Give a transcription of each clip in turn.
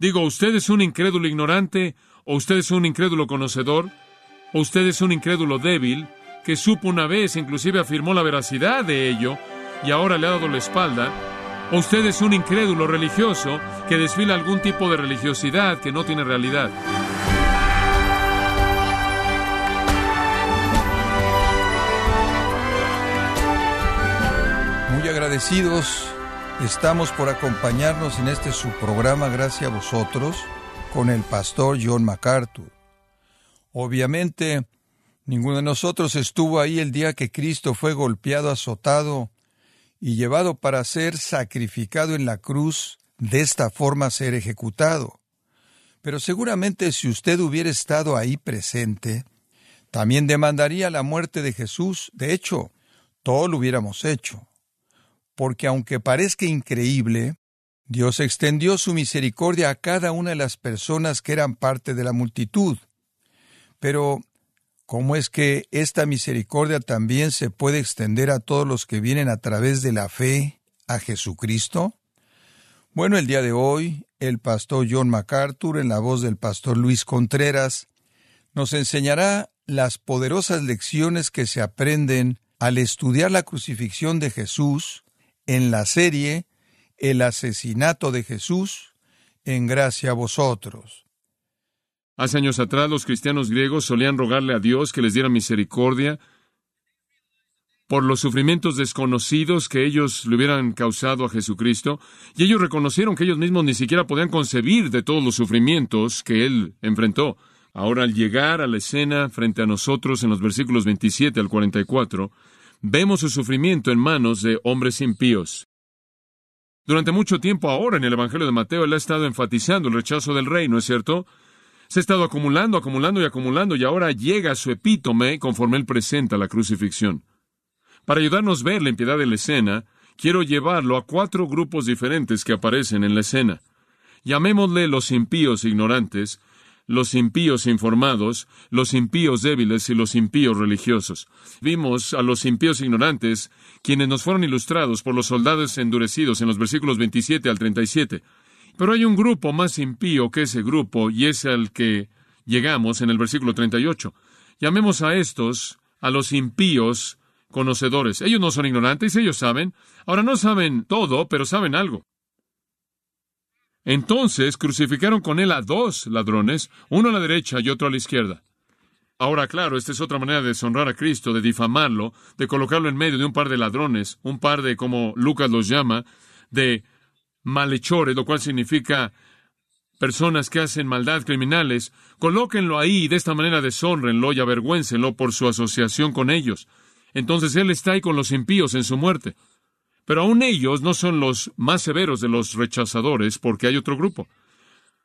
Digo, ¿usted es un incrédulo ignorante? ¿O usted es un incrédulo conocedor? ¿O usted es un incrédulo débil que supo una vez, inclusive afirmó la veracidad de ello, y ahora le ha dado la espalda? ¿O usted es un incrédulo religioso que desfila algún tipo de religiosidad que no tiene realidad? Muy agradecidos estamos por acompañarnos en este su programa Gracias a vosotros con el pastor John MacArthur. Obviamente, ninguno de nosotros estuvo ahí el día que Cristo fue golpeado, azotado y llevado para ser sacrificado en la cruz, de esta forma ser ejecutado. Pero seguramente si usted hubiera estado ahí presente, también demandaría la muerte de Jesús. De hecho, todo lo hubiéramos hecho porque aunque parezca increíble, Dios extendió su misericordia a cada una de las personas que eran parte de la multitud. Pero, ¿cómo es que esta misericordia también se puede extender a todos los que vienen a través de la fe a Jesucristo? Bueno, el día de hoy, el pastor John MacArthur, en la voz del pastor Luis Contreras, nos enseñará las poderosas lecciones que se aprenden al estudiar la crucifixión de Jesús en la serie El asesinato de Jesús en gracia a vosotros. Hace años atrás los cristianos griegos solían rogarle a Dios que les diera misericordia por los sufrimientos desconocidos que ellos le hubieran causado a Jesucristo, y ellos reconocieron que ellos mismos ni siquiera podían concebir de todos los sufrimientos que Él enfrentó. Ahora, al llegar a la escena frente a nosotros en los versículos 27 al 44, vemos su sufrimiento en manos de hombres impíos. Durante mucho tiempo ahora en el Evangelio de Mateo él ha estado enfatizando el rechazo del rey, ¿no es cierto? Se ha estado acumulando, acumulando y acumulando y ahora llega su epítome conforme él presenta la crucifixión. Para ayudarnos a ver la impiedad de la escena, quiero llevarlo a cuatro grupos diferentes que aparecen en la escena. Llamémosle los impíos ignorantes, los impíos informados, los impíos débiles y los impíos religiosos. Vimos a los impíos ignorantes, quienes nos fueron ilustrados por los soldados endurecidos en los versículos 27 al 37. Pero hay un grupo más impío que ese grupo, y es al que llegamos en el versículo 38. Llamemos a estos a los impíos conocedores. Ellos no son ignorantes, ellos saben. Ahora no saben todo, pero saben algo. Entonces crucificaron con él a dos ladrones, uno a la derecha y otro a la izquierda. Ahora, claro, esta es otra manera de deshonrar a Cristo, de difamarlo, de colocarlo en medio de un par de ladrones, un par de, como Lucas los llama, de malhechores, lo cual significa personas que hacen maldad criminales. Colóquenlo ahí y de esta manera deshonrenlo y avergüéncenlo por su asociación con ellos. Entonces Él está ahí con los impíos en su muerte. Pero aún ellos no son los más severos de los rechazadores, porque hay otro grupo.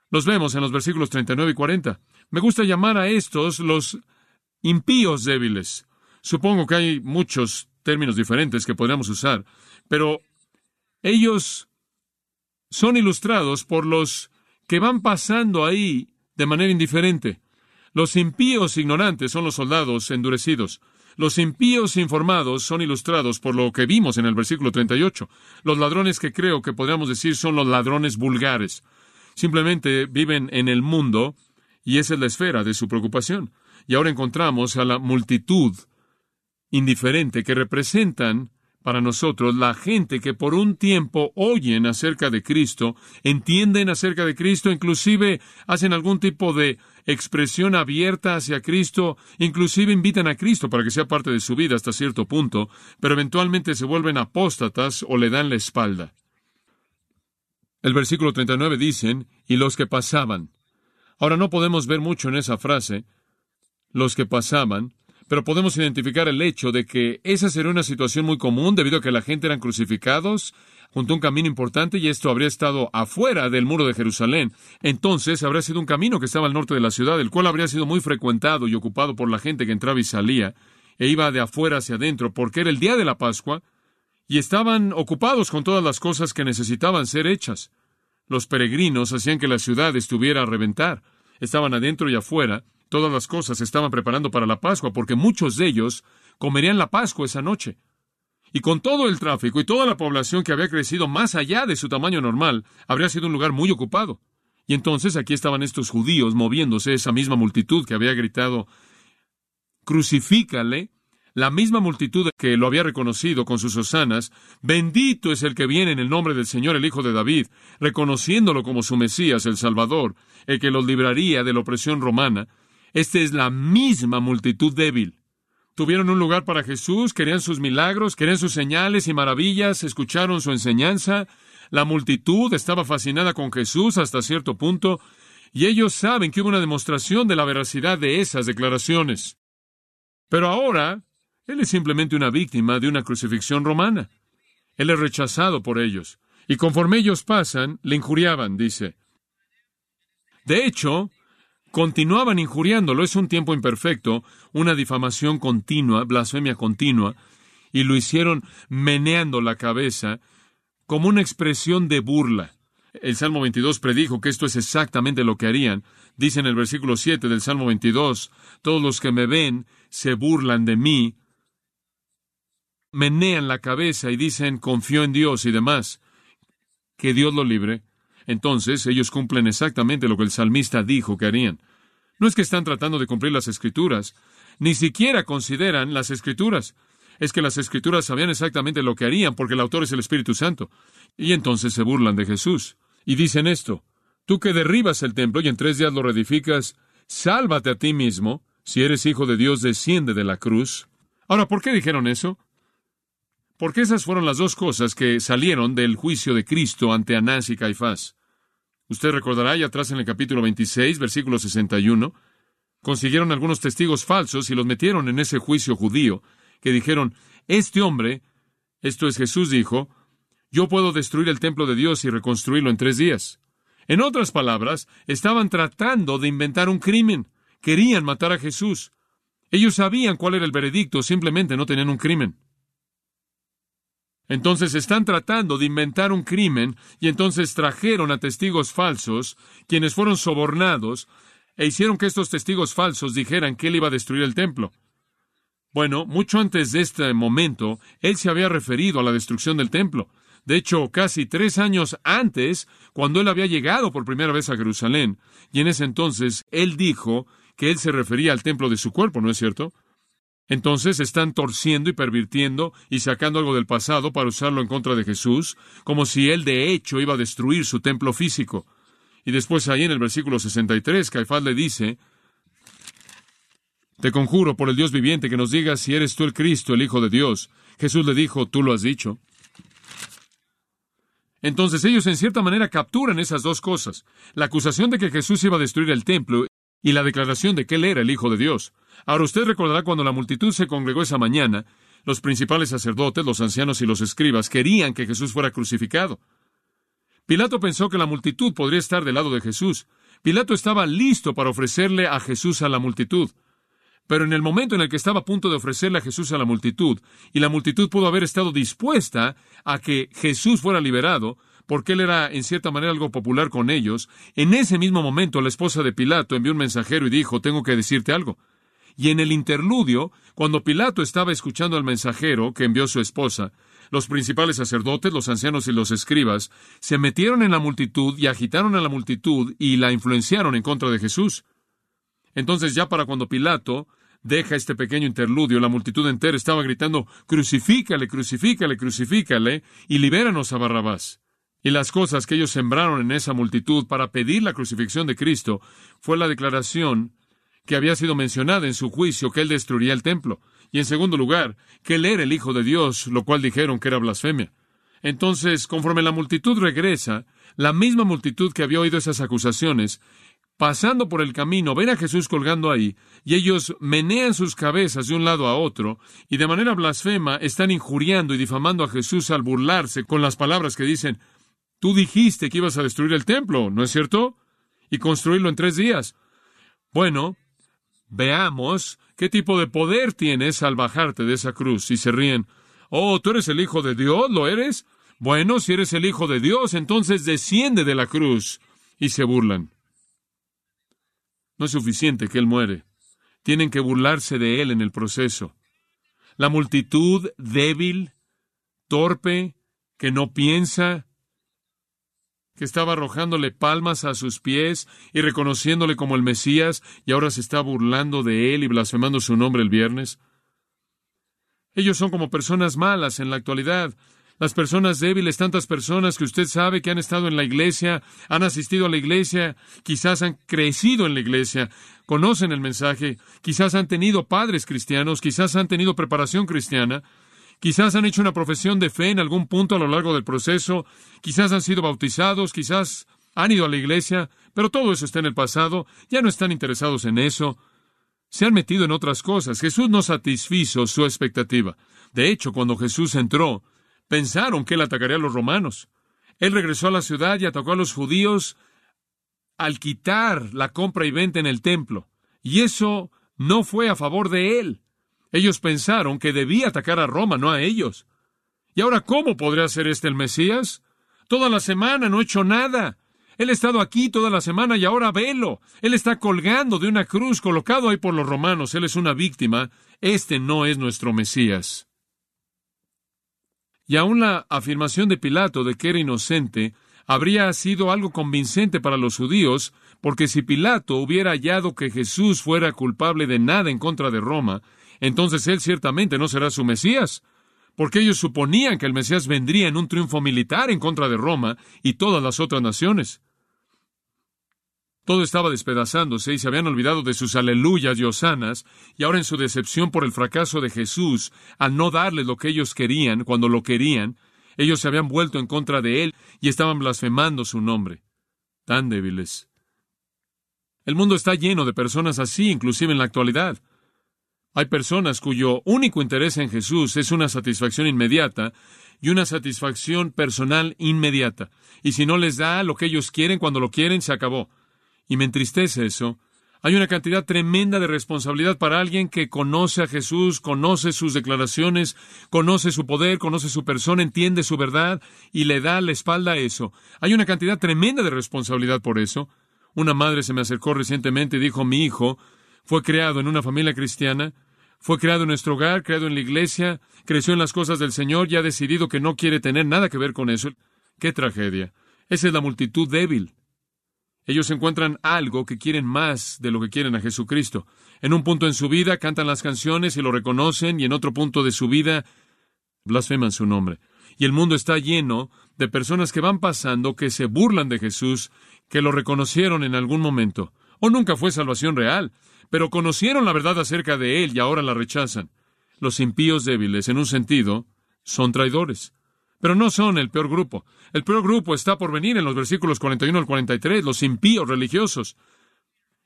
Los vemos en los versículos 39 y 40. Me gusta llamar a estos los impíos débiles. Supongo que hay muchos términos diferentes que podríamos usar, pero ellos son ilustrados por los que van pasando ahí de manera indiferente. Los impíos ignorantes son los soldados endurecidos. Los impíos informados son ilustrados por lo que vimos en el versículo 38. Los ladrones que creo que podríamos decir son los ladrones vulgares. Simplemente viven en el mundo y esa es la esfera de su preocupación. Y ahora encontramos a la multitud indiferente que representan para nosotros la gente que por un tiempo oyen acerca de Cristo, entienden acerca de Cristo, inclusive hacen algún tipo de expresión abierta hacia Cristo, inclusive invitan a Cristo para que sea parte de su vida hasta cierto punto, pero eventualmente se vuelven apóstatas o le dan la espalda. El versículo 39 dicen, y los que pasaban. Ahora no podemos ver mucho en esa frase, los que pasaban, pero podemos identificar el hecho de que esa sería una situación muy común debido a que la gente eran crucificados junto a un camino importante y esto habría estado afuera del muro de Jerusalén. Entonces habría sido un camino que estaba al norte de la ciudad, el cual habría sido muy frecuentado y ocupado por la gente que entraba y salía e iba de afuera hacia adentro porque era el día de la Pascua y estaban ocupados con todas las cosas que necesitaban ser hechas. Los peregrinos hacían que la ciudad estuviera a reventar. Estaban adentro y afuera, Todas las cosas se estaban preparando para la Pascua, porque muchos de ellos comerían la Pascua esa noche. Y con todo el tráfico y toda la población que había crecido más allá de su tamaño normal, habría sido un lugar muy ocupado. Y entonces aquí estaban estos judíos moviéndose, esa misma multitud que había gritado, crucifícale, la misma multitud que lo había reconocido con sus hosanas, bendito es el que viene en el nombre del Señor, el Hijo de David, reconociéndolo como su Mesías, el Salvador, el que los libraría de la opresión romana. Esta es la misma multitud débil. Tuvieron un lugar para Jesús, querían sus milagros, querían sus señales y maravillas, escucharon su enseñanza. La multitud estaba fascinada con Jesús hasta cierto punto, y ellos saben que hubo una demostración de la veracidad de esas declaraciones. Pero ahora, Él es simplemente una víctima de una crucifixión romana. Él es rechazado por ellos, y conforme ellos pasan, le injuriaban, dice. De hecho, continuaban injuriándolo. Es un tiempo imperfecto, una difamación continua, blasfemia continua, y lo hicieron meneando la cabeza como una expresión de burla. El Salmo 22 predijo que esto es exactamente lo que harían. Dice en el versículo 7 del Salmo 22, todos los que me ven se burlan de mí, menean la cabeza y dicen confío en Dios y demás. Que Dios lo libre. Entonces ellos cumplen exactamente lo que el salmista dijo que harían. No es que están tratando de cumplir las escrituras, ni siquiera consideran las escrituras. Es que las escrituras sabían exactamente lo que harían porque el autor es el Espíritu Santo. Y entonces se burlan de Jesús. Y dicen esto, tú que derribas el templo y en tres días lo reedificas, sálvate a ti mismo, si eres hijo de Dios, desciende de la cruz. Ahora, ¿por qué dijeron eso? Porque esas fueron las dos cosas que salieron del juicio de Cristo ante Anás y Caifás. Usted recordará allá atrás en el capítulo 26, versículo 61, consiguieron algunos testigos falsos y los metieron en ese juicio judío, que dijeron, este hombre, esto es Jesús dijo, yo puedo destruir el templo de Dios y reconstruirlo en tres días. En otras palabras, estaban tratando de inventar un crimen. Querían matar a Jesús. Ellos sabían cuál era el veredicto, simplemente no tenían un crimen. Entonces están tratando de inventar un crimen y entonces trajeron a testigos falsos, quienes fueron sobornados, e hicieron que estos testigos falsos dijeran que él iba a destruir el templo. Bueno, mucho antes de este momento, él se había referido a la destrucción del templo. De hecho, casi tres años antes, cuando él había llegado por primera vez a Jerusalén, y en ese entonces él dijo que él se refería al templo de su cuerpo, ¿no es cierto? Entonces están torciendo y pervirtiendo y sacando algo del pasado para usarlo en contra de Jesús, como si él de hecho iba a destruir su templo físico. Y después ahí en el versículo 63, Caifás le dice, Te conjuro por el Dios viviente que nos digas si eres tú el Cristo, el Hijo de Dios. Jesús le dijo, Tú lo has dicho. Entonces ellos en cierta manera capturan esas dos cosas, la acusación de que Jesús iba a destruir el templo y la declaración de que él era el Hijo de Dios. Ahora usted recordará cuando la multitud se congregó esa mañana, los principales sacerdotes, los ancianos y los escribas querían que Jesús fuera crucificado. Pilato pensó que la multitud podría estar del lado de Jesús. Pilato estaba listo para ofrecerle a Jesús a la multitud. Pero en el momento en el que estaba a punto de ofrecerle a Jesús a la multitud, y la multitud pudo haber estado dispuesta a que Jesús fuera liberado, porque él era en cierta manera algo popular con ellos, en ese mismo momento la esposa de Pilato envió un mensajero y dijo, tengo que decirte algo. Y en el interludio, cuando Pilato estaba escuchando al mensajero que envió su esposa, los principales sacerdotes, los ancianos y los escribas se metieron en la multitud y agitaron a la multitud y la influenciaron en contra de Jesús. Entonces ya para cuando Pilato deja este pequeño interludio, la multitud entera estaba gritando, crucifícale, crucifícale, crucifícale, y libéranos a Barrabás. Y las cosas que ellos sembraron en esa multitud para pedir la crucifixión de Cristo fue la declaración que había sido mencionada en su juicio que él destruiría el templo, y en segundo lugar, que él era el Hijo de Dios, lo cual dijeron que era blasfemia. Entonces, conforme la multitud regresa, la misma multitud que había oído esas acusaciones, pasando por el camino, ven a Jesús colgando ahí, y ellos menean sus cabezas de un lado a otro, y de manera blasfema están injuriando y difamando a Jesús al burlarse con las palabras que dicen, Tú dijiste que ibas a destruir el templo, ¿no es cierto? Y construirlo en tres días. Bueno, veamos qué tipo de poder tienes al bajarte de esa cruz. Y se ríen. Oh, tú eres el Hijo de Dios, ¿lo eres? Bueno, si eres el Hijo de Dios, entonces desciende de la cruz. Y se burlan. No es suficiente que Él muere. Tienen que burlarse de Él en el proceso. La multitud débil, torpe, que no piensa, que estaba arrojándole palmas a sus pies y reconociéndole como el Mesías, y ahora se está burlando de él y blasfemando su nombre el viernes. Ellos son como personas malas en la actualidad, las personas débiles, tantas personas que usted sabe que han estado en la iglesia, han asistido a la iglesia, quizás han crecido en la iglesia, conocen el mensaje, quizás han tenido padres cristianos, quizás han tenido preparación cristiana, quizás han hecho una profesión de fe en algún punto a lo largo del proceso, quizás han sido bautizados, quizás han ido a la iglesia, pero todo eso está en el pasado, ya no están interesados en eso, se han metido en otras cosas. Jesús no satisfizo su expectativa. De hecho, cuando Jesús entró, pensaron que él atacaría a los romanos. Él regresó a la ciudad y atacó a los judíos al quitar la compra y venta en el templo. Y eso no fue a favor de él. Ellos pensaron que debía atacar a Roma, no a ellos. ¿Y ahora cómo podría ser este el Mesías? Toda la semana no he hecho nada. Él ha estado aquí toda la semana y ahora velo. Él está colgando de una cruz, colocado ahí por los romanos. Él es una víctima. Este no es nuestro Mesías. Y aún la afirmación de Pilato de que era inocente habría sido algo convincente para los judíos, porque si Pilato hubiera hallado que Jesús fuera culpable de nada en contra de Roma, entonces él ciertamente no será su Mesías, porque ellos suponían que el Mesías vendría en un triunfo militar en contra de Roma y todas las otras naciones. Todo estaba despedazándose y se habían olvidado de sus aleluyas y osanas, y ahora en su decepción por el fracaso de Jesús, al no darles lo que ellos querían cuando lo querían, ellos se habían vuelto en contra de él y estaban blasfemando su nombre. Tan débiles. El mundo está lleno de personas así, inclusive en la actualidad. Hay personas cuyo único interés en Jesús es una satisfacción inmediata y una satisfacción personal inmediata. Y si no les da lo que ellos quieren cuando lo quieren, se acabó y me entristece eso, hay una cantidad tremenda de responsabilidad para alguien que conoce a Jesús, conoce sus declaraciones, conoce su poder, conoce su persona, entiende su verdad y le da la espalda a eso. Hay una cantidad tremenda de responsabilidad por eso. Una madre se me acercó recientemente y dijo, mi hijo fue creado en una familia cristiana, fue creado en nuestro hogar, creado en la iglesia, creció en las cosas del Señor y ha decidido que no quiere tener nada que ver con eso. ¡Qué tragedia! Esa es la multitud débil. Ellos encuentran algo que quieren más de lo que quieren a Jesucristo. En un punto en su vida cantan las canciones y lo reconocen, y en otro punto de su vida blasfeman su nombre. Y el mundo está lleno de personas que van pasando, que se burlan de Jesús, que lo reconocieron en algún momento. O nunca fue salvación real, pero conocieron la verdad acerca de Él y ahora la rechazan. Los impíos débiles, en un sentido, son traidores. Pero no son el peor grupo. El peor grupo está por venir en los versículos 41 al 43, los impíos religiosos.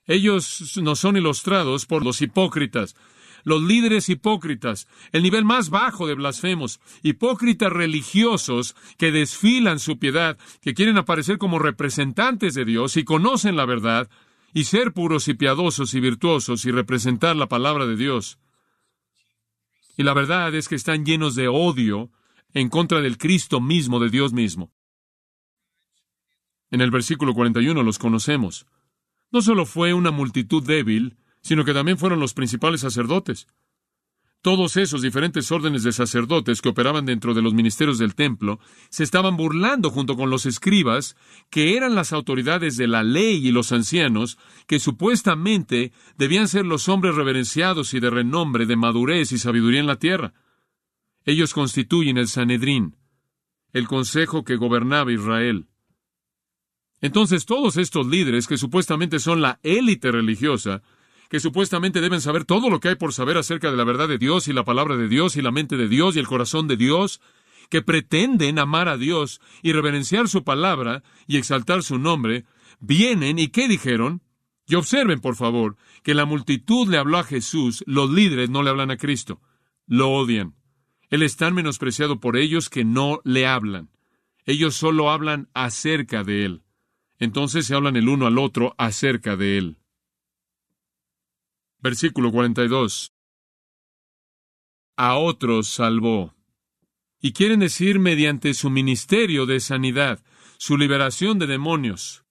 Ellos nos son ilustrados por los hipócritas, los líderes hipócritas, el nivel más bajo de blasfemos, hipócritas religiosos que desfilan su piedad, que quieren aparecer como representantes de Dios y conocen la verdad, y ser puros y piadosos y virtuosos y representar la palabra de Dios. Y la verdad es que están llenos de odio en contra del Cristo mismo, de Dios mismo. En el versículo 41 los conocemos. No solo fue una multitud débil, sino que también fueron los principales sacerdotes. Todos esos diferentes órdenes de sacerdotes que operaban dentro de los ministerios del templo se estaban burlando junto con los escribas, que eran las autoridades de la ley y los ancianos, que supuestamente debían ser los hombres reverenciados y de renombre, de madurez y sabiduría en la tierra. Ellos constituyen el Sanedrín, el consejo que gobernaba Israel. Entonces todos estos líderes, que supuestamente son la élite religiosa, que supuestamente deben saber todo lo que hay por saber acerca de la verdad de Dios y la palabra de Dios y la mente de Dios y el corazón de Dios, que pretenden amar a Dios y reverenciar su palabra y exaltar su nombre, vienen y ¿qué dijeron? Y observen, por favor, que la multitud le habló a Jesús, los líderes no le hablan a Cristo, lo odian. Él es tan menospreciado por ellos que no le hablan. Ellos solo hablan acerca de Él. Entonces se hablan el uno al otro acerca de Él. Versículo 42. A otros salvó. Y quieren decir mediante su ministerio de sanidad, su liberación de demonios.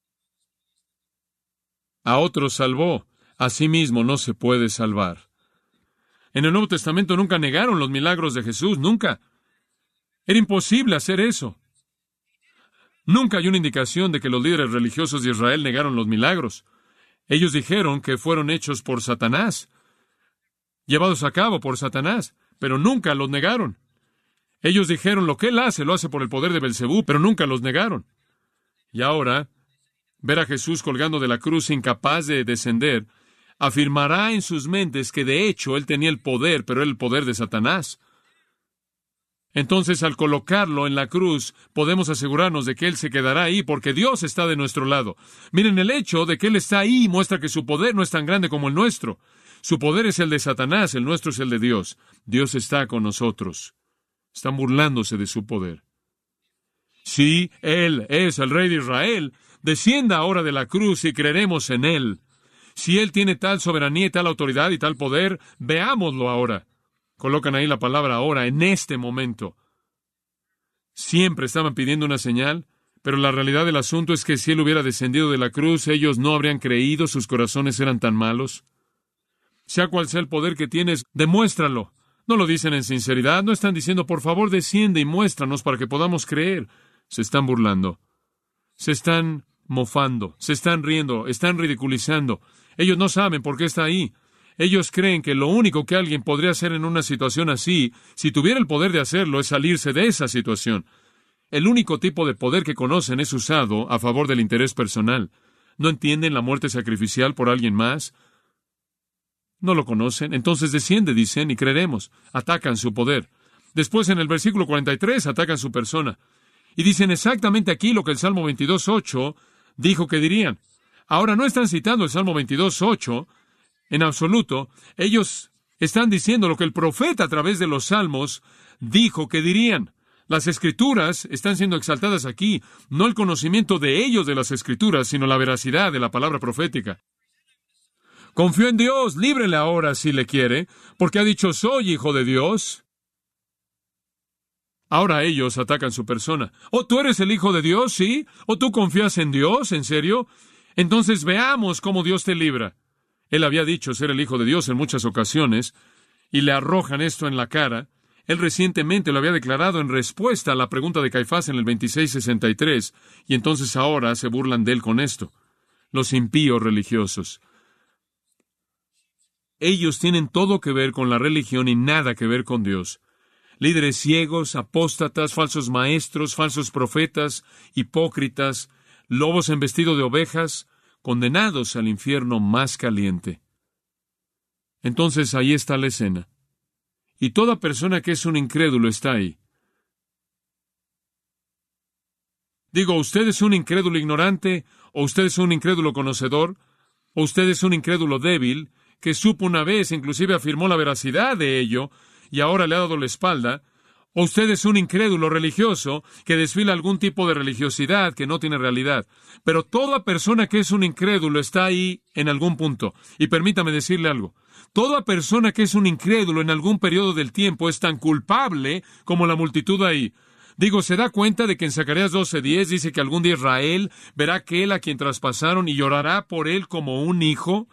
A otros salvó, a sí mismo no se puede salvar. En el Nuevo Testamento nunca negaron los milagros de Jesús, nunca. Era imposible hacer eso. Nunca hay una indicación de que los líderes religiosos de Israel negaron los milagros. Ellos dijeron que fueron hechos por Satanás, llevados a cabo por Satanás, pero nunca los negaron. Ellos dijeron lo que él hace, lo hace por el poder de Belcebú, pero nunca los negaron. Y ahora, ver a Jesús colgando de la cruz incapaz de descender, afirmará en sus mentes que de hecho él tenía el poder, pero era el poder de Satanás. Entonces, al colocarlo en la cruz, podemos asegurarnos de que Él se quedará ahí porque Dios está de nuestro lado. Miren, el hecho de que Él está ahí muestra que su poder no es tan grande como el nuestro. Su poder es el de Satanás, el nuestro es el de Dios. Dios está con nosotros. Están burlándose de su poder. Si Él es el Rey de Israel, descienda ahora de la cruz y creeremos en Él. Si Él tiene tal soberanía y tal autoridad y tal poder, veámoslo ahora. Colocan ahí la palabra ahora, en este momento. Siempre estaban pidiendo una señal, pero la realidad del asunto es que si Él hubiera descendido de la cruz, ellos no habrían creído, sus corazones eran tan malos. Sea cual sea el poder que tienes, demuéstralo. No lo dicen en sinceridad, no están diciendo, por favor, desciende y muéstranos para que podamos creer. Se están burlando. Se están mofando, se están riendo, están ridiculizando. Ellos no saben por qué está ahí. Ellos creen que lo único que alguien podría hacer en una situación así, si tuviera el poder de hacerlo, es salirse de esa situación. El único tipo de poder que conocen es usado a favor del interés personal. ¿No entienden la muerte sacrificial por alguien más? No lo conocen. Entonces desciende, dicen, y creeremos. Atacan su poder. Después en el versículo 43 atacan su persona. Y dicen exactamente aquí lo que el Salmo 22.8 dijo que dirían. Ahora no están citando el Salmo 22.8, en absoluto. Ellos están diciendo lo que el profeta a través de los salmos dijo que dirían. Las escrituras están siendo exaltadas aquí, no el conocimiento de ellos de las escrituras, sino la veracidad de la palabra profética. Confío en Dios, líbrele ahora si le quiere, porque ha dicho soy hijo de Dios. Ahora ellos atacan su persona. ¿O tú eres el hijo de Dios? ¿Sí? ¿O tú confías en Dios? ¿En serio? Entonces veamos cómo Dios te libra. Él había dicho ser el Hijo de Dios en muchas ocasiones, y le arrojan esto en la cara. Él recientemente lo había declarado en respuesta a la pregunta de Caifás en el 2663, y entonces ahora se burlan de él con esto. Los impíos religiosos. Ellos tienen todo que ver con la religión y nada que ver con Dios. Líderes ciegos, apóstatas, falsos maestros, falsos profetas, hipócritas, lobos en vestido de ovejas, condenados al infierno más caliente. Entonces ahí está la escena. Y toda persona que es un incrédulo está ahí. Digo, ¿usted es un incrédulo ignorante? ¿O usted es un incrédulo conocedor? ¿O usted es un incrédulo débil que supo una vez, inclusive afirmó la veracidad de ello, y ahora le ha dado la espalda? ¿O usted es un incrédulo religioso que desfila algún tipo de religiosidad que no tiene realidad? Pero toda persona que es un incrédulo está ahí en algún punto. Y permítame decirle algo. Toda persona que es un incrédulo en algún periodo del tiempo es tan culpable como la multitud ahí. Digo, ¿se da cuenta de que en Zacarías 12:10 dice que algún día Israel verá aquel a quien traspasaron y llorará por él como un hijo?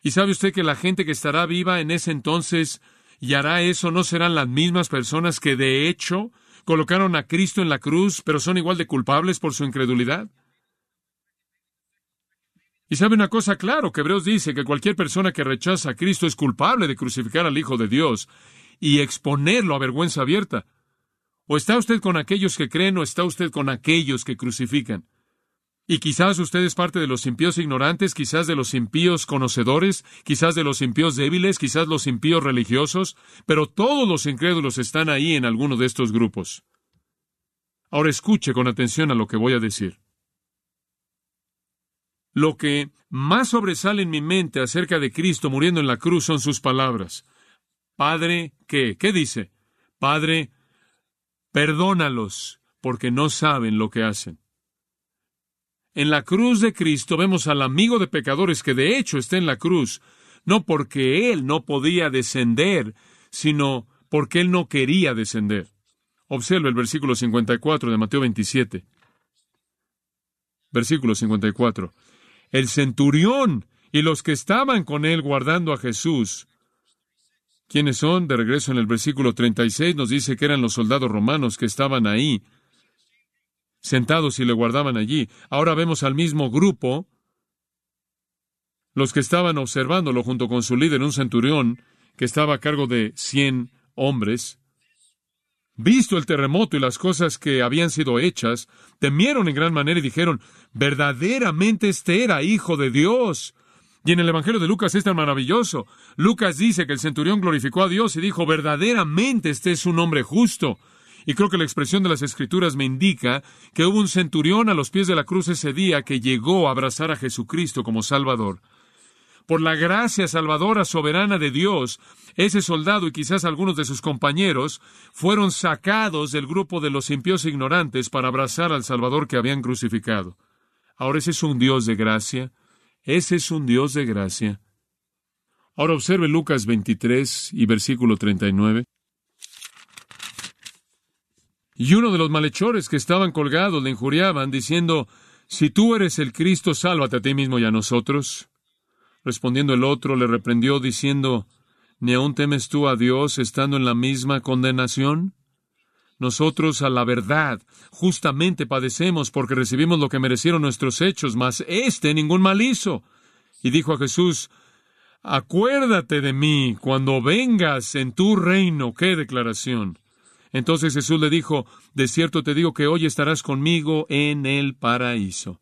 ¿Y sabe usted que la gente que estará viva en ese entonces y hará eso, ¿no serán las mismas personas que de hecho colocaron a Cristo en la cruz, pero son igual de culpables por su incredulidad? Y sabe una cosa, claro, que Hebreos dice que cualquier persona que rechaza a Cristo es culpable de crucificar al Hijo de Dios y exponerlo a vergüenza abierta. O está usted con aquellos que creen o está usted con aquellos que crucifican. Y quizás usted es parte de los impíos ignorantes, quizás de los impíos conocedores, quizás de los impíos débiles, quizás los impíos religiosos, pero todos los incrédulos están ahí en alguno de estos grupos. Ahora escuche con atención a lo que voy a decir. Lo que más sobresale en mi mente acerca de Cristo muriendo en la cruz son sus palabras. Padre, ¿qué? ¿Qué dice? Padre, perdónalos, porque no saben lo que hacen. En la cruz de Cristo vemos al amigo de pecadores que de hecho está en la cruz, no porque él no podía descender, sino porque él no quería descender. Observa el versículo 54 de Mateo 27. Versículo 54. El centurión y los que estaban con él guardando a Jesús. ¿Quiénes son? De regreso en el versículo 36 nos dice que eran los soldados romanos que estaban ahí sentados y le guardaban allí. Ahora vemos al mismo grupo, los que estaban observándolo junto con su líder, un centurión, que estaba a cargo de cien hombres. Visto el terremoto y las cosas que habían sido hechas, temieron en gran manera y dijeron, verdaderamente este era hijo de Dios. Y en el Evangelio de Lucas es tan maravilloso. Lucas dice que el centurión glorificó a Dios y dijo, verdaderamente este es un hombre justo. Y creo que la expresión de las Escrituras me indica que hubo un centurión a los pies de la cruz ese día que llegó a abrazar a Jesucristo como Salvador. Por la gracia salvadora soberana de Dios, ese soldado y quizás algunos de sus compañeros fueron sacados del grupo de los impíos ignorantes para abrazar al Salvador que habían crucificado. Ahora ese es un Dios de gracia, ese es un Dios de gracia. Ahora observe Lucas 23 y versículo 39. Y uno de los malhechores que estaban colgados le injuriaban, diciendo, Si tú eres el Cristo, sálvate a ti mismo y a nosotros. Respondiendo el otro, le reprendió, diciendo, ¿Ni aún temes tú a Dios estando en la misma condenación? Nosotros a la verdad justamente padecemos porque recibimos lo que merecieron nuestros hechos, mas éste ningún mal hizo. Y dijo a Jesús, Acuérdate de mí cuando vengas en tu reino. ¡Qué declaración! Entonces Jesús le dijo, De cierto te digo que hoy estarás conmigo en el paraíso.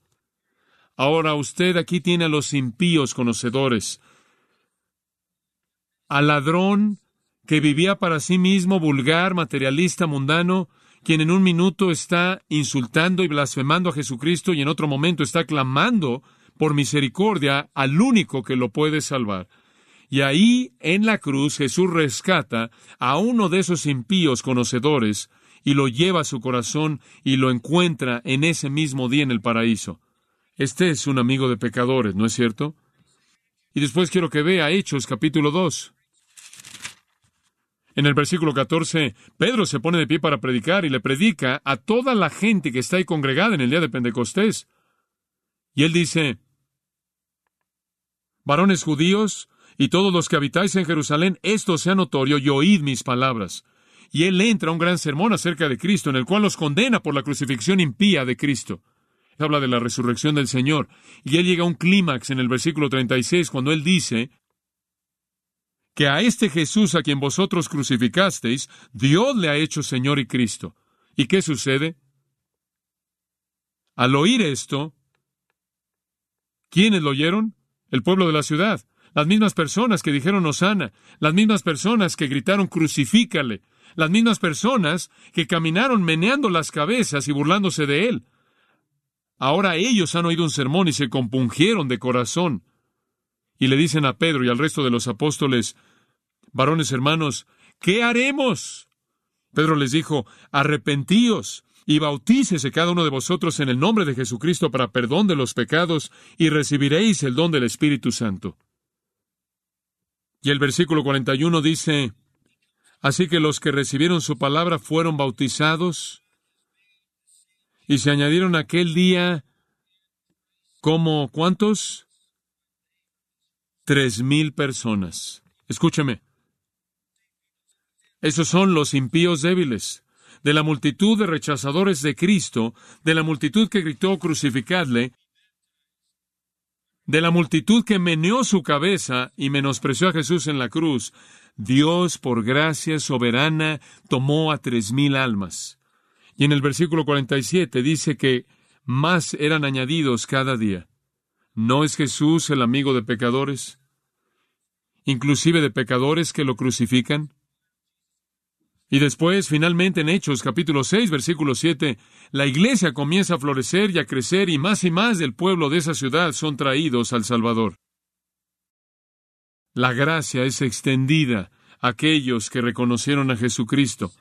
Ahora usted aquí tiene a los impíos conocedores, al ladrón que vivía para sí mismo, vulgar, materialista, mundano, quien en un minuto está insultando y blasfemando a Jesucristo y en otro momento está clamando por misericordia al único que lo puede salvar. Y ahí en la cruz Jesús rescata a uno de esos impíos conocedores y lo lleva a su corazón y lo encuentra en ese mismo día en el paraíso. Este es un amigo de pecadores, ¿no es cierto? Y después quiero que vea Hechos capítulo 2. En el versículo 14, Pedro se pone de pie para predicar y le predica a toda la gente que está ahí congregada en el día de Pentecostés. Y él dice, varones judíos y todos los que habitáis en Jerusalén, esto sea notorio y oíd mis palabras. Y él entra a un gran sermón acerca de Cristo, en el cual los condena por la crucifixión impía de Cristo. Habla de la resurrección del Señor. Y él llega a un clímax en el versículo 36, cuando él dice, que a este Jesús a quien vosotros crucificasteis, Dios le ha hecho Señor y Cristo. ¿Y qué sucede? Al oír esto, ¿quiénes lo oyeron? El pueblo de la ciudad, las mismas personas que dijeron Osana, las mismas personas que gritaron crucifícale, las mismas personas que caminaron meneando las cabezas y burlándose de él. Ahora ellos han oído un sermón y se compungieron de corazón y le dicen a Pedro y al resto de los apóstoles, varones hermanos, ¿qué haremos? Pedro les dijo, arrepentíos y bautícese cada uno de vosotros en el nombre de Jesucristo para perdón de los pecados y recibiréis el don del Espíritu Santo. Y el versículo 41 dice, Así que los que recibieron su palabra fueron bautizados y se añadieron aquel día como ¿cuántos? Tres mil personas. Escúcheme. Esos son los impíos débiles. De la multitud de rechazadores de Cristo, de la multitud que gritó crucificadle, de la multitud que meneó su cabeza y menospreció a Jesús en la cruz, Dios, por gracia soberana, tomó a tres mil almas. Y en el versículo 47 dice que más eran añadidos cada día. ¿No es Jesús el amigo de pecadores? inclusive de pecadores que lo crucifican? Y después, finalmente, en Hechos capítulo 6, versículo 7, la iglesia comienza a florecer y a crecer y más y más del pueblo de esa ciudad son traídos al Salvador. La gracia es extendida a aquellos que reconocieron a Jesucristo.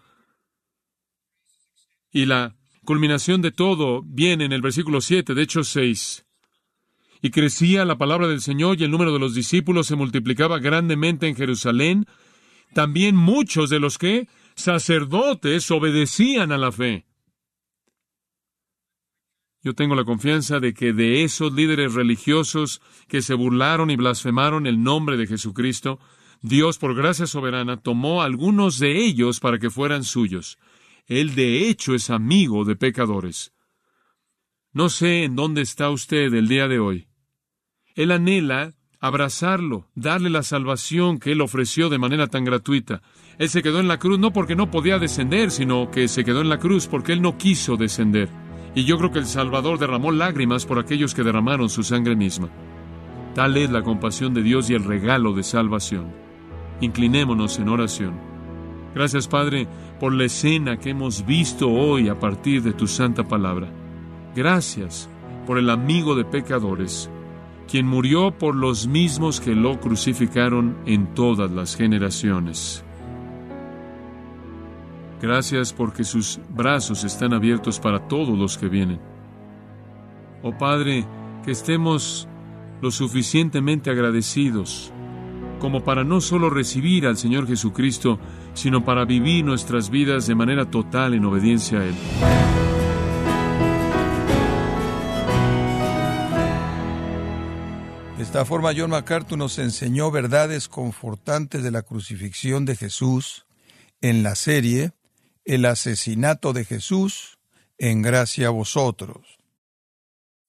Y la culminación de todo viene en el versículo 7 de Hechos 6 y crecía la palabra del Señor y el número de los discípulos se multiplicaba grandemente en Jerusalén, también muchos de los que sacerdotes obedecían a la fe. Yo tengo la confianza de que de esos líderes religiosos que se burlaron y blasfemaron el nombre de Jesucristo, Dios por gracia soberana tomó algunos de ellos para que fueran suyos. Él de hecho es amigo de pecadores. No sé en dónde está usted el día de hoy. Él anhela abrazarlo, darle la salvación que Él ofreció de manera tan gratuita. Él se quedó en la cruz no porque no podía descender, sino que se quedó en la cruz porque Él no quiso descender. Y yo creo que el Salvador derramó lágrimas por aquellos que derramaron su sangre misma. Tal es la compasión de Dios y el regalo de salvación. Inclinémonos en oración. Gracias, Padre, por la escena que hemos visto hoy a partir de tu santa palabra. Gracias por el amigo de pecadores quien murió por los mismos que lo crucificaron en todas las generaciones. Gracias porque sus brazos están abiertos para todos los que vienen. Oh Padre, que estemos lo suficientemente agradecidos como para no solo recibir al Señor Jesucristo, sino para vivir nuestras vidas de manera total en obediencia a Él. De esta forma, John MacArthur nos enseñó verdades confortantes de la crucifixión de Jesús en la serie El asesinato de Jesús en gracia a vosotros.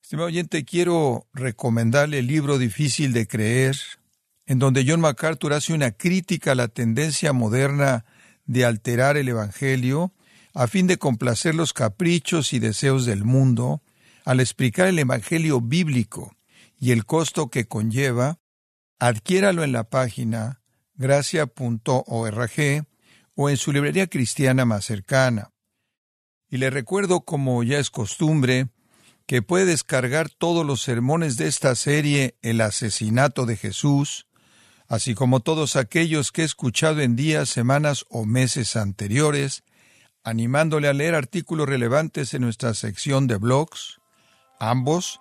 Estimado oyente, quiero recomendarle el libro Difícil de Creer, en donde John MacArthur hace una crítica a la tendencia moderna de alterar el Evangelio a fin de complacer los caprichos y deseos del mundo, al explicar el Evangelio bíblico y el costo que conlleva, adquiéralo en la página gracia.org o en su librería cristiana más cercana. Y le recuerdo, como ya es costumbre, que puede descargar todos los sermones de esta serie El asesinato de Jesús, así como todos aquellos que he escuchado en días, semanas o meses anteriores, animándole a leer artículos relevantes en nuestra sección de blogs, ambos